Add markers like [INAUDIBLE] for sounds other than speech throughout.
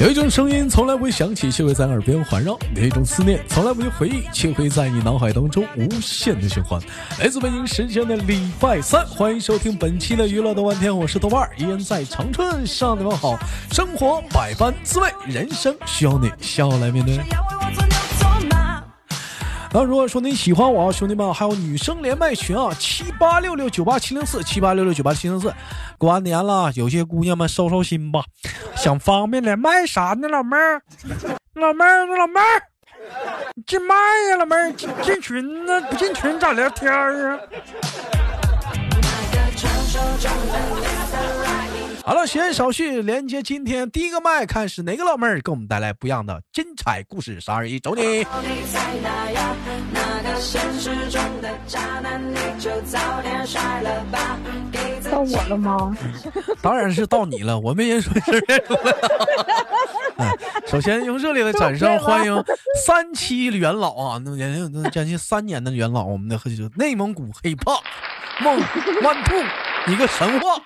有一种声音从来不会响起，却会在耳边环绕；有一种思念从来不会回忆，却会在你脑海当中无限的循环。来自北京时间的礼拜三，欢迎收听本期的娱乐豆瓣天，我是豆瓣，依然在长春向你们好。生活百般滋味，人生需要你笑来面对。那如果说你喜欢我啊，兄弟们还有女生连麦群啊，七八六六九八七零四，七八六六九八七零四。过完年了，有些姑娘们收收心吧，想方便连麦啥呢？老妹儿，老妹儿，老妹儿，进麦呀，老妹儿，进进群呢？不进群咋聊天啊？好了，闲言少叙，连接今天第一个麦，看是哪个老妹儿给我们带来不一样的精彩故事。三二一，走你！到我了吗？[LAUGHS] 当然是到你了，我没人说是认出来了。首先用热烈的掌声欢迎三期元老啊，那年那将近三年的元老，我们的内蒙古黑怕梦 one two，一个神话。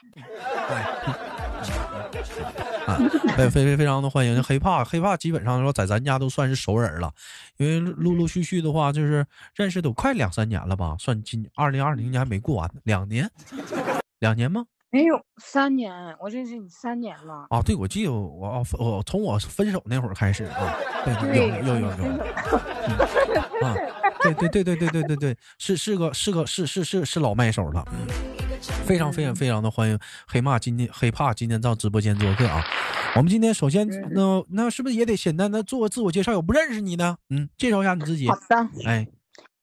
啊，[LAUGHS] 非非非非常的欢迎黑怕黑怕，基本上说在咱家都算是熟人了，因为陆陆续续的话，就是认识都快两三年了吧，算今二零二零年还没过完呢，两年，两年吗？没有三年，我认识你三年了。啊，对，我记得我我从我分手那会儿开始啊，对，有有有有，啊，对对对对对对对对，是是个是个是是是是老麦手了。非常非常非常的欢迎黑怕今天黑怕今天到直播间做客啊！我们今天首先那那是不是也得简单的做个自我介绍？有不认识你的，嗯，介绍一下你自己。好的，哎，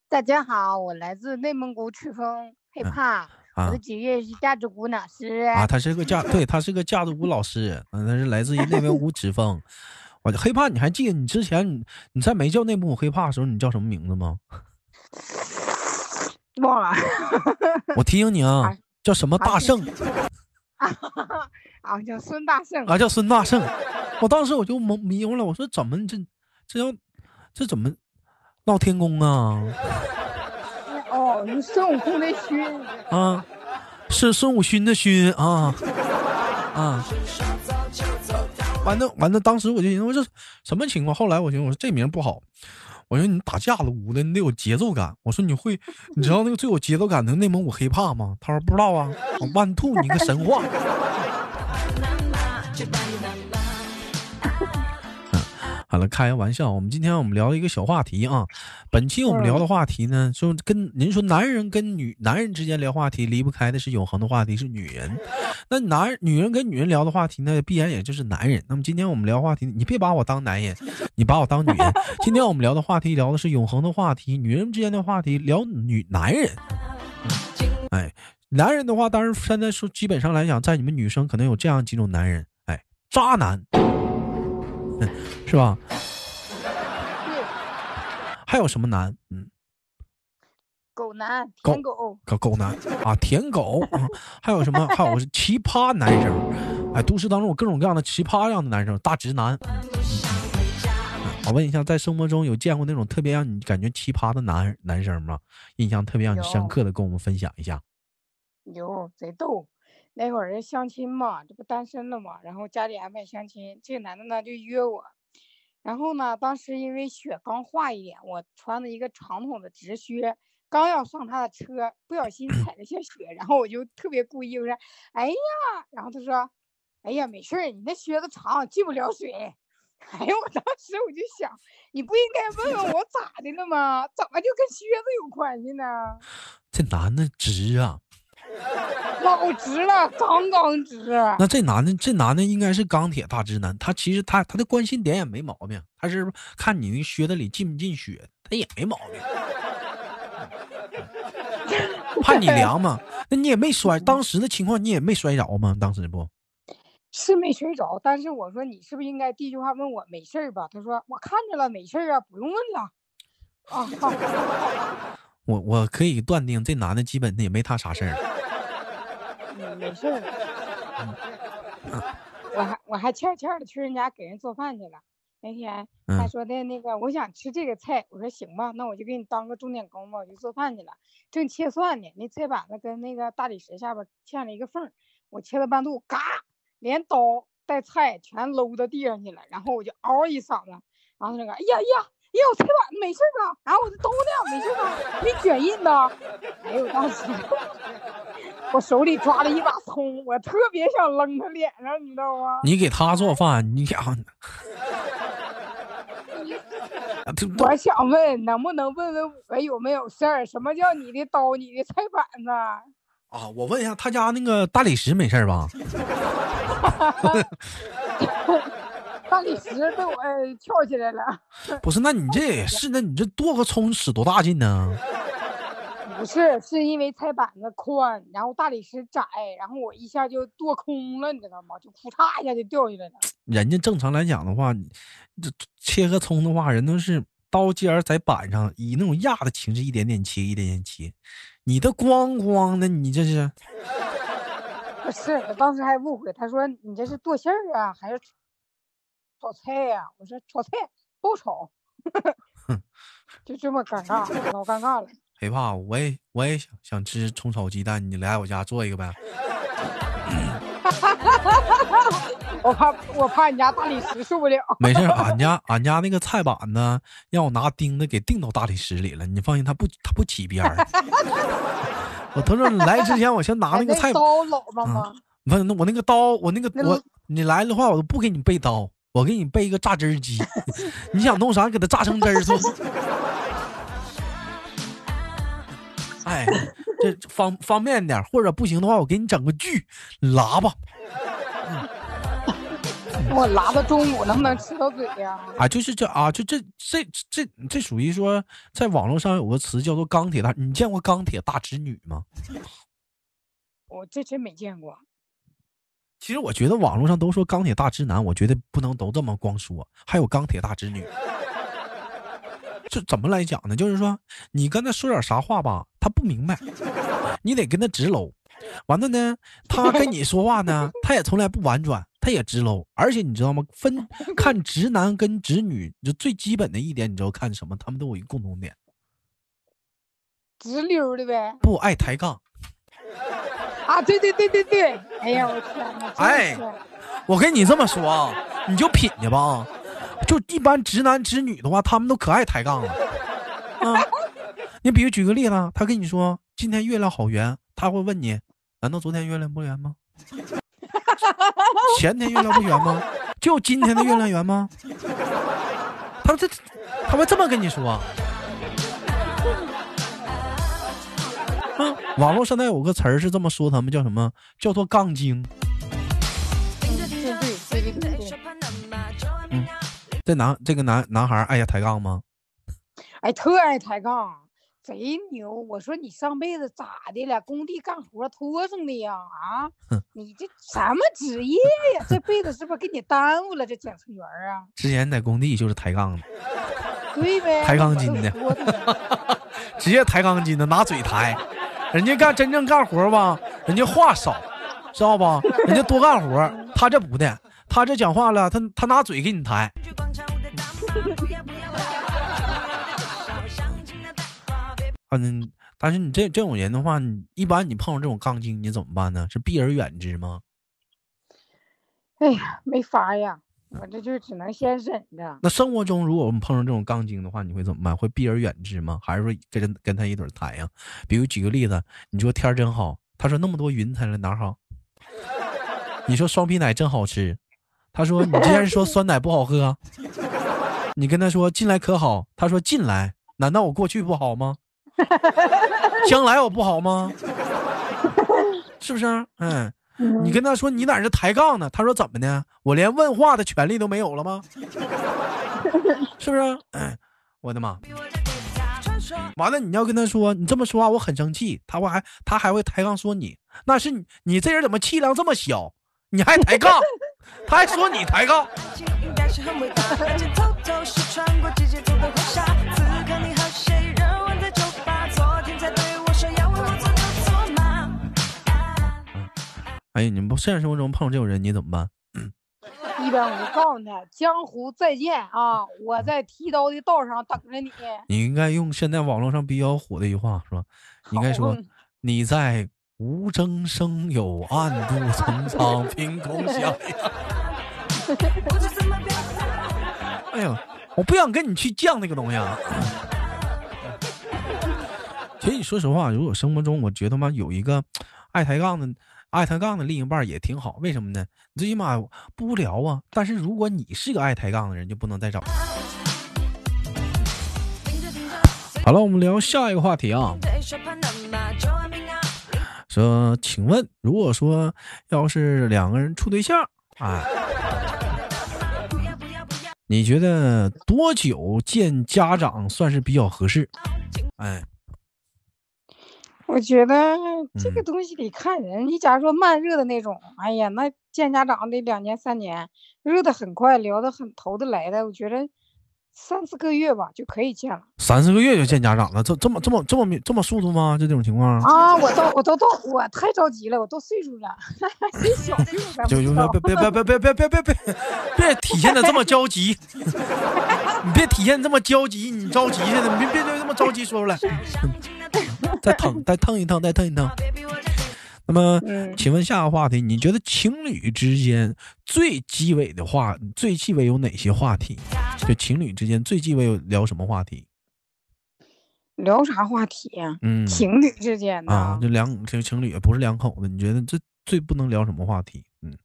大家好，我来自内蒙古赤峰，黑怕，我的职业是架子鼓老师啊，他是个架，对他是个架子鼓老师，嗯，他是来自于内蒙古赤峰。我黑怕，你还记得你之前你你在没叫内蒙古黑怕的时候，你叫什么名字吗？忘了。我提醒你啊。[LAUGHS] 叫什么大圣？[LAUGHS] 啊，叫孙大圣。啊，叫孙大圣。我当时我就蒙迷糊了，我说怎么这这要这怎么闹天宫啊？哦，你孙悟空的勋啊，是孙悟空的勋啊啊！完了完了，当时我就寻思这什么情况？后来我寻思我说这名不好。我说你打架了舞的，你得有节奏感。我说你会，[LAUGHS] 你知道那个最有节奏感的内蒙古黑怕吗？他说不知道啊。万兔，你个神话。[LAUGHS] 好了，开个玩笑。我们今天我们聊一个小话题啊。本期我们聊的话题呢，就跟您说，男人跟女男人之间聊话题离不开的是永恒的话题，是女人。那男女人跟女人聊的话题呢，必然也就是男人。那么今天我们聊话题，你别把我当男人，[LAUGHS] 你把我当女人。今天我们聊的话题聊的是永恒的话题，女人之间的话题，聊女男人。哎，男人的话，当然现在说基本上来讲，在你们女生可能有这样几种男人，哎，渣男。[LAUGHS] 是吧？还有什么男？嗯，狗男，舔狗，狗狗男啊，舔狗。还有什么？[LAUGHS] 还有奇葩男生。哎，都市当中有各种各样的奇葩样的男生，大直男。我问一下，在生活中有见过那种特别让你感觉奇葩的男男生吗？印象特别让你深刻的，跟我们分享一下。有，贼逗。那会儿相亲嘛，这不单身了嘛，然后家里安排相亲，这个男的呢就约我，然后呢，当时因为雪刚化一点，我穿了一个长筒的直靴，刚要上他的车，不小心踩了下雪，然后我就特别故意我说，哎呀，然后他说，哎呀，没事儿，你那靴子长进不了水。哎呀，我当时我就想，你不应该问问我咋的了吗？怎么就跟靴子有关系呢？[LAUGHS] 这男的直啊。[LAUGHS] 老直了，刚刚直。那这男的，这男的应该是钢铁大直男。他其实他他的关心点也没毛病，他是看你那靴子里进不进血，他也没毛病。怕你凉吗？那你也没摔，当时的情况你也没摔着吗？当时不是没摔着，但是我说你是不是应该第一句话问我没事吧？他说我看着了，没事啊，不用问了。啊，好。我我可以断定，这男的基本也没他啥事儿。没事儿。我还我还欠欠的去人家给人做饭去了。那天嗯他说的那个，我想吃这个菜，我说行吧，那我就给你当个钟点工吧，我就做饭去了。正切蒜呢，那菜板子跟那个大理石下边嵌了一个缝，我切到半路，嘎，连刀带菜全搂到地上去了，然后我就嗷一嗓子，然后那个，哎呀呀，呀，我菜板子没事吧？然后我的刀呢？没事吧？没卷印呢？哎呦，当时我手里抓了一把葱，我特别想扔他脸上，你知道吗？你给他做饭，你俩，[LAUGHS] 啊这我想问，能不能问问我有没有事儿？什么叫你的刀，你的菜板子？啊，我问一下，他家那个大理石没事儿吧？大理石被我翘起来了。不是，那你这也 [LAUGHS] 是，那你这剁个葱使多大劲呢？不是，是因为菜板子宽，然后大理石窄，然后我一下就剁空了，你知道吗？就扑嚓一下就掉下来了。[TSK] 人家正常来讲的话，你这切个葱的话，人都是刀尖儿在板上，以那种压的形式一点点切，一点点切。你的咣咣的，你这是不是，我当时还误会，他说你这是剁馅儿啊，还是炒菜呀、我说炒菜不炒，就这么尴尬，老尴尬了。[LAUGHS] 黑怕，我也我也想想吃葱炒鸡蛋，你来我家做一个呗。[LAUGHS] 我怕我怕你家大理石受不了。没事，俺 [LAUGHS] 家俺家那个菜板呢，让我拿钉子给钉到大理石里了。你放心，它不它不起边儿。我他说来之前，我先拿哎那个菜板，刀老么吗？不是那我那个刀，我那个我你来的话，我都不给你备刀，我给你备一个榨汁机。[LAUGHS] 你想弄啥，给它榨成汁儿做。[LAUGHS] 哎，这方方便点，或者不行的话，我给你整个锯喇叭。我拉到中午能不能吃到嘴呀？啊，就是这啊，就这这这这属于说，在网络上有个词叫做“钢铁大”，你见过钢铁大直女吗？我这真没见过。其实我觉得网络上都说钢铁大直男，我觉得不能都这么光说，还有钢铁大直女。这怎么来讲呢？就是说你跟他说点啥话吧，他不明白，你得跟他直搂。完了呢，他跟你说话呢，他也从来不婉转，他也直搂。而且你知道吗？分看直男跟直女，就最基本的一点，你知道看什么？他们都有一个共同点，直溜的呗。不爱抬杠。啊，对对对对对。哎呀，我天哪！哎我跟你这么说啊，你就品去吧啊。就一般直男直女的话，他们都可爱抬杠了啊。你比如举个例子啊，他跟你说今天月亮好圆，他会问你，难道昨天月亮不圆吗？[LAUGHS] 前天月亮不圆吗？就今天的月亮圆吗？[LAUGHS] 他这他会这么跟你说 [LAUGHS] 网络现在有个词儿是这么说，他们叫什么？叫做杠精。对对对对对对。这男这个男男孩儿爱呀抬杠吗？哎，特爱抬杠，贼牛！我说你上辈子咋的了？工地干活拖上的呀？啊，你这什么职业呀？[LAUGHS] 这辈子是不是给你耽误了？这检测员啊？之前在工地就是抬杠的，对呗，抬钢筋的 [LAUGHS] 直接抬钢筋的，拿嘴抬。[LAUGHS] 人家干真正干活吧，人家话少，知道吧？人家多干活，他这不的，他这讲话了，他他拿嘴给你抬。[LAUGHS] 嗯，但是你这这种人的话，你一般你碰上这种杠精，你怎么办呢？是避而远之吗？哎呀，没法呀，我这就只能先忍着。那生活中，如果我们碰上这种杠精的话，你会怎么办？会避而远之吗？还是说跟人跟他一堆儿抬呀？比如举个例子，你说天儿真好，他说那么多云彩了哪好？[LAUGHS] 你说双皮奶真好吃，他说你之前说酸奶不好喝，[LAUGHS] 你跟他说进来可好，他说进来，难道我过去不好吗？[LAUGHS] 将来我不好吗？是不是？啊嗯。你跟他说你哪儿是抬杠呢？他说怎么的？我连问话的权利都没有了吗？[LAUGHS] 是不是？哎，我的妈！完了，你要跟他说你这么说话，我很生气。他会还他还会抬杠说你，那是你你这人怎么气量这么小？你还抬杠？[LAUGHS] 他还说你抬杠？[LAUGHS] 嘛。哎，你们不现实生活中碰到这种人，你怎么办？一般我就告诉他，江湖再见啊！我在剃刀的道上等着你。你应该用现在网络上比较火的一句话是吧？你应该说你在无中生有，暗度陈仓，凭空想象。哎呦，我不想跟你去犟那个东西啊。[LAUGHS] 其实你说实话，如果生活中我觉得嘛有一个爱抬杠的爱抬杠的另一半也挺好，为什么呢？最起码不无聊啊。但是如果你是个爱抬杠的人，就不能再找。好了，我们聊下一个话题啊。说，请问，如果说要是两个人处对象，哎，你觉得多久见家长算是比较合适？哎，我觉得这个嗯东西得看人。你假如说慢热的那种，哎呀，那见家长得两年三年；热的很快，聊的很投得来的，我觉得三四个月吧就可以见了。三四个月就见家长了，这这么这么这么这么速度吗？就这种情况？啊，我都我都到我太着急了，我都岁数了，谁小就就别别别别别别别别别别体现的这么焦急，你别体现这么焦急，你着急似的，你别别别这么着急说出来，[LAUGHS] 再疼再疼一疼，再疼一疼。那么，嗯请问下个话题，你觉得情侣之间最鸡尾的话，最鸡尾有哪些话题？就情侣之间最鸡尾有聊什么话题？聊啥话题呀、嗯，情侣之间的、啊，就两这情侣不是两口子，你觉得这最不能聊什么话题？嗯。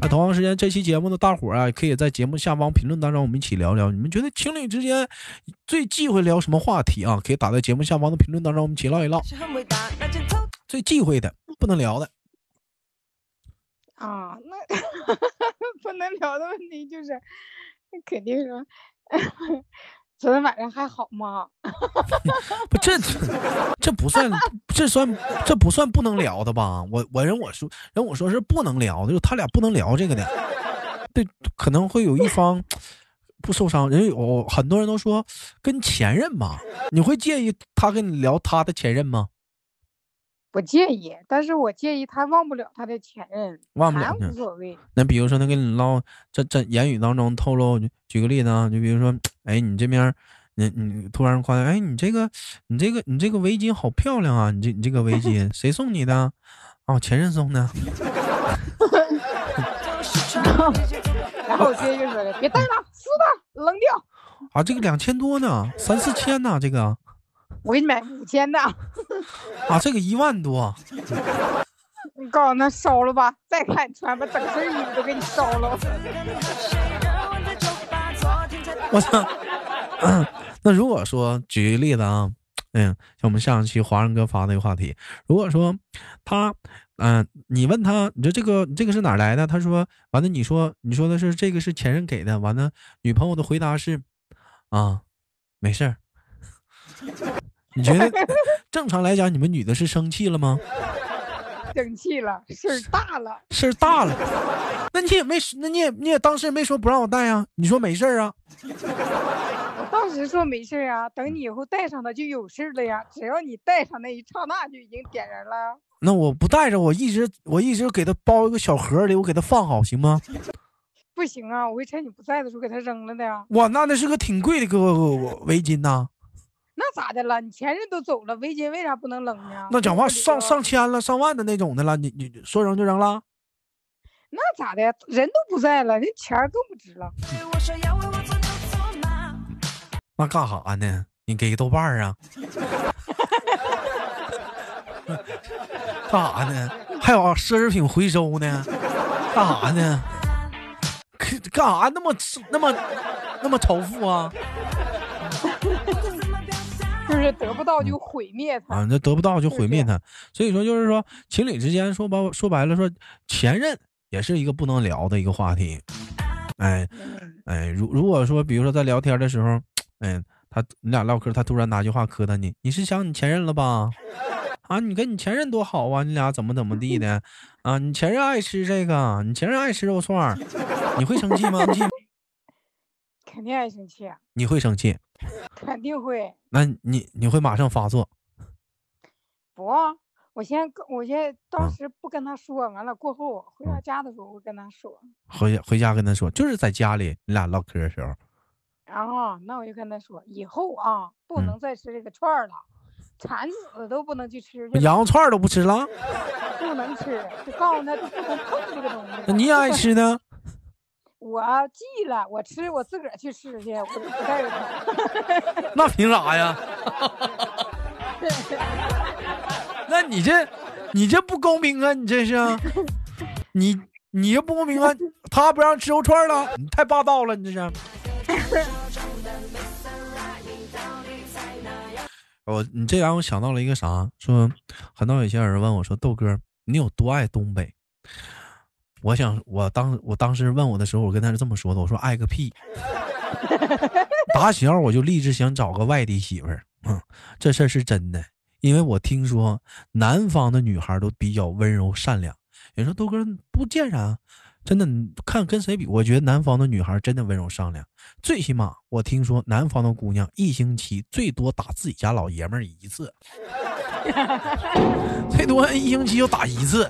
那同样时间，这期节目的大伙儿啊，可以在节目下方评论当中，我们一起聊聊，你们觉得情侣之间最忌讳聊什么话题啊？可以打在节目下方的评论当中，我们一起唠一唠。最忌讳的，不能聊的，啊，那 [LAUGHS] 不能聊的问题就是，那肯定说，昨天晚上还好吗？[LAUGHS] 不，这这不算，这算这不算不能聊的吧？我我人我说人我说是不能聊的，就他俩不能聊这个的，对，可能会有一方不受伤。人有很多人都说跟前任嘛，你会介意他跟你聊他的前任吗？不介意，但是我介意他忘不了他的前任，忘不了无所谓。那比如说，他跟你唠，这这言语当中透露，举个例子啊，就比如说，哎，你这边，你你突然夸，哎，你这个，你这个，你这个围巾好漂亮啊，你这你这个围巾谁送你的？哦，前任送的。[LAUGHS] 然后我直接就说了，别戴了，撕它，扔掉。啊，这个两千多呢，三四千呢，这个我给你买五千的，[LAUGHS] 啊，这个一万多，[LAUGHS] 你告诉他烧了吧，再看你穿吧，整身衣服都给你烧了。[LAUGHS] 我操！那如果说举个例子啊，嗯，像我们上一期华人哥发那个话题，如果说他，嗯、你问他，你说这个这个是哪来的？他说，完了，你说你说的是这个是前任给的，完了，女朋友的回答是，啊，没事儿。你觉得正常来讲，你们女的是生气了吗？生气了，事儿大了。事儿大了，那你也没，那你也你也当时没说不让我戴啊？你说没事儿啊？我当时说没事儿啊，等你以后戴上它就有事儿了呀。只要你戴上那一刹那就已经点燃了。那我不带着，我一直我一直给它包一个小盒里，我给它放好，行吗？不行啊，我会趁你不在的时候给它扔了的呀。我，那那是个挺贵的个围巾呐，那咋的了？你前任都走了，围巾为啥不能扔呢？那讲话上上千了、上万的那种的了，你你说扔就扔了？那咋的？人都不在了，那钱儿更不值了。那干啥呢？你给豆瓣儿啊？干啥呢？还有奢侈品回收呢？干啥呢？[LAUGHS] 可干啥那么那么那么仇富啊？就是得不到就毁灭他。啊，那得不到就毁灭他。所以说，就是说情侣之间说白说白了说，前任也是一个不能聊的一个话题。哎嗯哎，如如果说，比如说在聊天的时候，哎，他你俩唠嗑，他突然拿句话磕他你，你是想你前任了吧？啊，你跟你前任多好啊，你俩怎么怎么地的 [LAUGHS] 啊？你前任爱吃这个，你前任爱吃肉串，你会生气吗？肯定爱生气，啊你会生气？[LAUGHS] 肯定会。那你你会马上发作？[LAUGHS] 不啊，我先跟我先当嗯时不跟他说，完了过后回到家的时候我跟他说，回家回家跟他说，就是在家里你俩唠嗑的时候，然后那我就跟他说，以后啊不嗯能再吃这个串儿了，馋死了都不能去吃，羊肉串儿都不吃了，[LAUGHS] 不能吃，就告诉他就不能碰这个东西。那你也爱吃呢？我记了，我吃我自个儿去吃去，我就不带着他。[LAUGHS] 那凭啥呀？[LAUGHS] 那你这你这不公平啊！你这是，[LAUGHS] 你你这不公平啊！他不让吃肉串了，你太霸道了，你这是。我你这让我想到了一个啥？说很多有些人问我说：“豆哥，你有多爱东北？”我想，我当我当时问我的时候，我跟他是这么说的：“我说爱个屁！[LAUGHS] 打小我就立志想找个外地媳妇儿，嗯，这事儿是真的，因为我听说南方的女孩都比较温柔善良。有人说豆哥不见啥，真的，看跟谁比？我觉得南方的女孩真的温柔善良，最起码我听说南方的姑娘一星期最多打自己家老爷们儿一次，[LAUGHS] 最多一星期就打一次。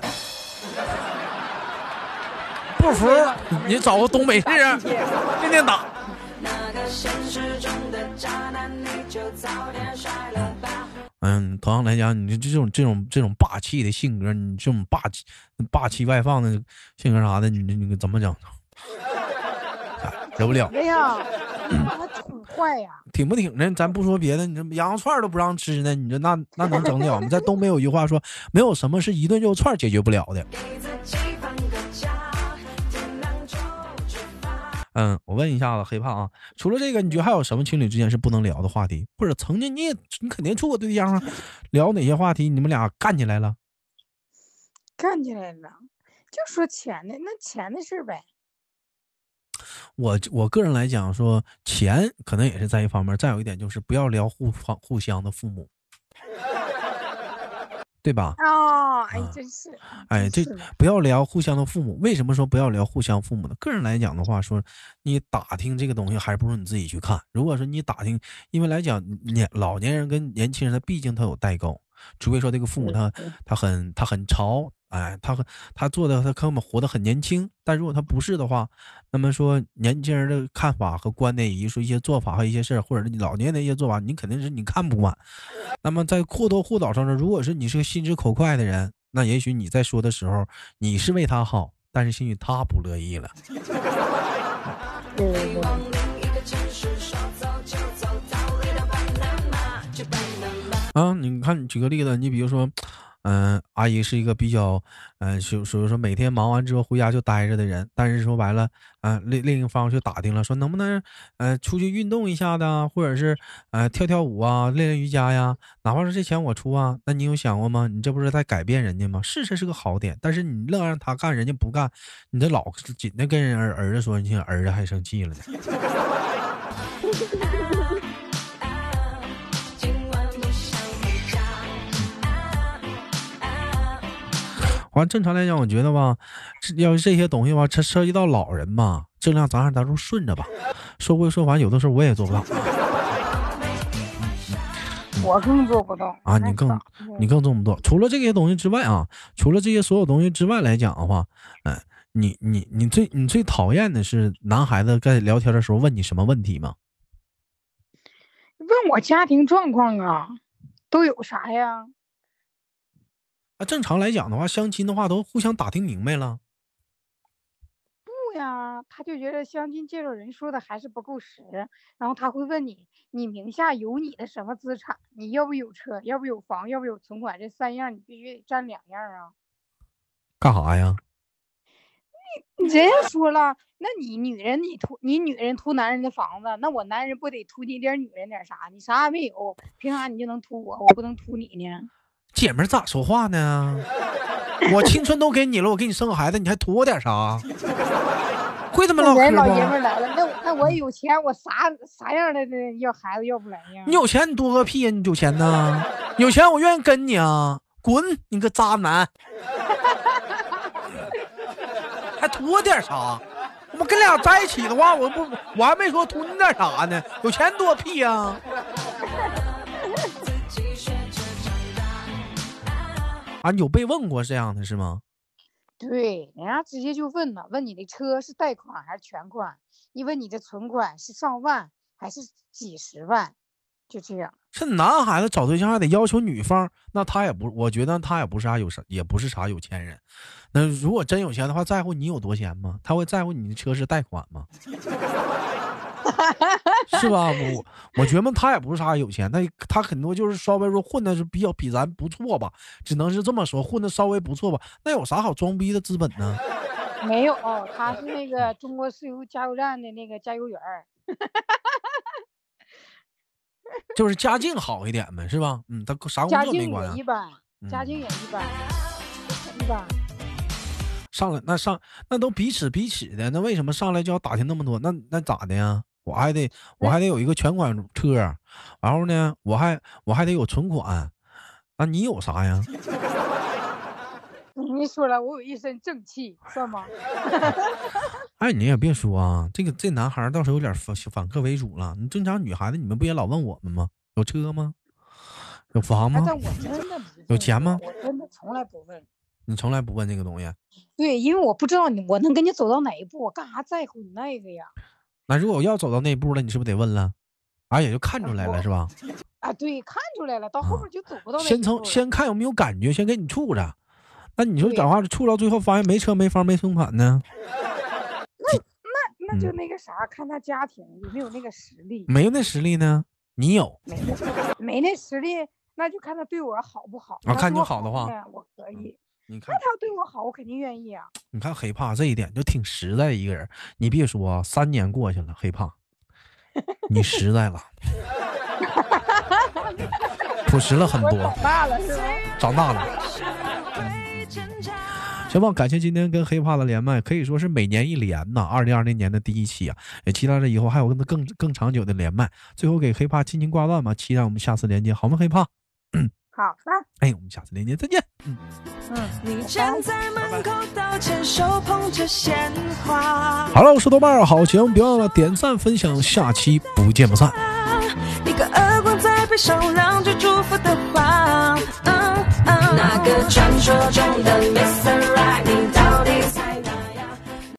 不服，你找个东北试试，天天打。那个现实中的渣男，你就早点甩了吧。嗯，同样来讲，你这种这种这种霸气的性格，你这种霸气霸气外放的性格啥的，你你怎么整？忍不了，哎呀，他挺坏呀。挺不挺的？咱不说别的，你这羊肉串都不让吃呢，你这那那能整了吗？在东北有句话说，没有什么是一顿肉串解决不了的。嗯，我问一下子黑胖啊，除了这个，你觉得还有什么情侣之间是不能聊的话题？或者曾经你也你肯定处过对象啊，聊哪些话题你们俩干起来了？干起来了，就说钱的那钱的事呗。我我个人来讲说，钱可能也是在一方面，再有一点就是不要聊互方互相的父母，对吧？啊，哎啊，真是，哎，这不要聊互相的父母。为什么说不要聊互相父母呢？个人来讲的话，说你打听这个东西，还不如你自己去看。如果说你打听，因为来讲年老年人跟年轻人，他毕竟他有代沟，除非说这个父母他他很他很潮，哎，他很他做的他可能活得很年轻。但如果他不是的话，那么说年轻人的看法和观点，以及说一些做法和一些事儿，或者是你老年人的一些做法，你肯定是你看不惯。那么在或多或少上呢，如果是你是个心直口快的人，那也许你在说的时候，你是为他好，但是兴许他不乐意了。啊，你看，你举个例子，你比如说，嗯、阿姨是一个比较，嗯、所所以说每天忙完之后回家就待着的人，但是说白了，嗯、另另一方去打听了，说能不能，呃，出去运动一下的，或者是，呃，跳跳舞啊，练练瑜伽呀，哪怕是这钱我出啊，那你有想过吗？你这不是在改变人家吗？是这是个好点，但是你愣让他干，人家不干，你这老紧的跟人儿儿子说，你看儿子还生气了呢。[LAUGHS] 完，正常来讲，我觉得吧，这要是这些东西吧，这涉及到老人吧，尽量咱还咱就顺着吧。说归说，完有的时候我也做不到我更做不到啊。你更你更做不到。除了这些东西之外啊，除了这些所有东西之外来讲的话，嗯、你你你最你最讨厌的是男孩子在聊天的时候问你什么问题吗？问我家庭状况啊，都有啥呀？啊，正常来讲的话，相亲的话都互相打听明白了。不呀，他就觉得相亲介绍人说的还是不够实，然后他会问你，你名下有你的什么资产？你要不有车，要不有房，要不有存款？这三样你必须得占两样啊！干啥呀？你人家说了，那你女人你图你女人图男人的房子，那我男人不得图你点女人点啥？你啥也没有，凭啥你就能图我，我不能图你呢？姐们儿咋说话呢？我青春都给你了，我给你生个孩子，你还图我点啥？会他妈唠嗑人老爷们来了，那我那我有钱，我啥啥样的这要孩子要不来呀？你有钱你多个屁呀！你有钱呢？有钱我愿意跟你啊！滚！你个渣男！[LAUGHS] 还图我点啥？我跟俩在一起的话，我不我还没说图你点啥呢？有钱多屁呀！啊，有被问过这样的是吗？对，人家直接就问了，问你的车是贷款还是全款？你问你的存款是上万还是几十万？就这样。这男孩子找对象还得要求女方，那他也不，我觉得他也不是啥有啥，也不是啥有钱人。那如果真有钱的话，在乎你有多钱吗？他会在乎你的车是贷款吗？[LAUGHS] 是吧？我我觉得他也不是啥有钱，他他很多就是稍微说混的是比较比咱不错吧，只能是这么说，混的稍微不错吧。那有啥好装逼的资本呢？[LAUGHS] 没有，他是那个中国石油加油站的那个加油员儿。[LAUGHS] 就是家境好一点呗，是吧？嗯，他啥工家境作没关啊也一。般，家嗯境也一般，一般。上来那上那都彼此彼此的，那为什么上来就要打听那么多？那那咋的呀？我还得我还得有一个全款车，然后呢，我还我还得有存款，那你有啥呀？[LAUGHS] 你说了，我有一身正气，算吗？[LAUGHS] 哎，你也别说啊，这个这男孩儿倒是有点反反客为主了。你正常女孩子，你们不也老问我们吗？有车吗？有房哎，吗但？我真的有钱吗我真的从来不问。你从来不问这个东西。对，因为我不知道你我能跟你走到哪一步，我干啥在乎你那个呀？那如果要走到那一步了，你是不是得问了？啊，也就看出来了，是吧？[LAUGHS] 啊，对，看出来了，到后面就走不到先从先看有没有感觉，先给你处着。那你说对讲话处到最后发现没车没房没存款呢？那那那就嗯那个啥，看他家庭有没有那个实力，没有那实力呢？你有，没那没那实力，那就看他对我好不好。啊看你好的话，我可以。你看那，他对我好，我肯定愿意啊。你看黑怕这一点就挺实在的一个人。你别说啊，三年过去了，黑怕，你实在了，朴实了很多，长大了是吧？长大了。行吧，感谢今天跟黑怕的连麦，可以说是每年一连呐。二零二零年的第一期啊，也期待着以后还有更更更长久的连麦。最后给黑怕轻轻挂断吧，期待我们下次连接，好吗？黑怕，好的，哎，我们下次连接再见。嗯，你站在门口道歉，手捧着鲜花。好了，我是豆瓣儿，好节目别忘了点赞分享，下期不见不散。一个耳光在背上，两句祝福的话。嗯嗯，那个传说中的 Mr.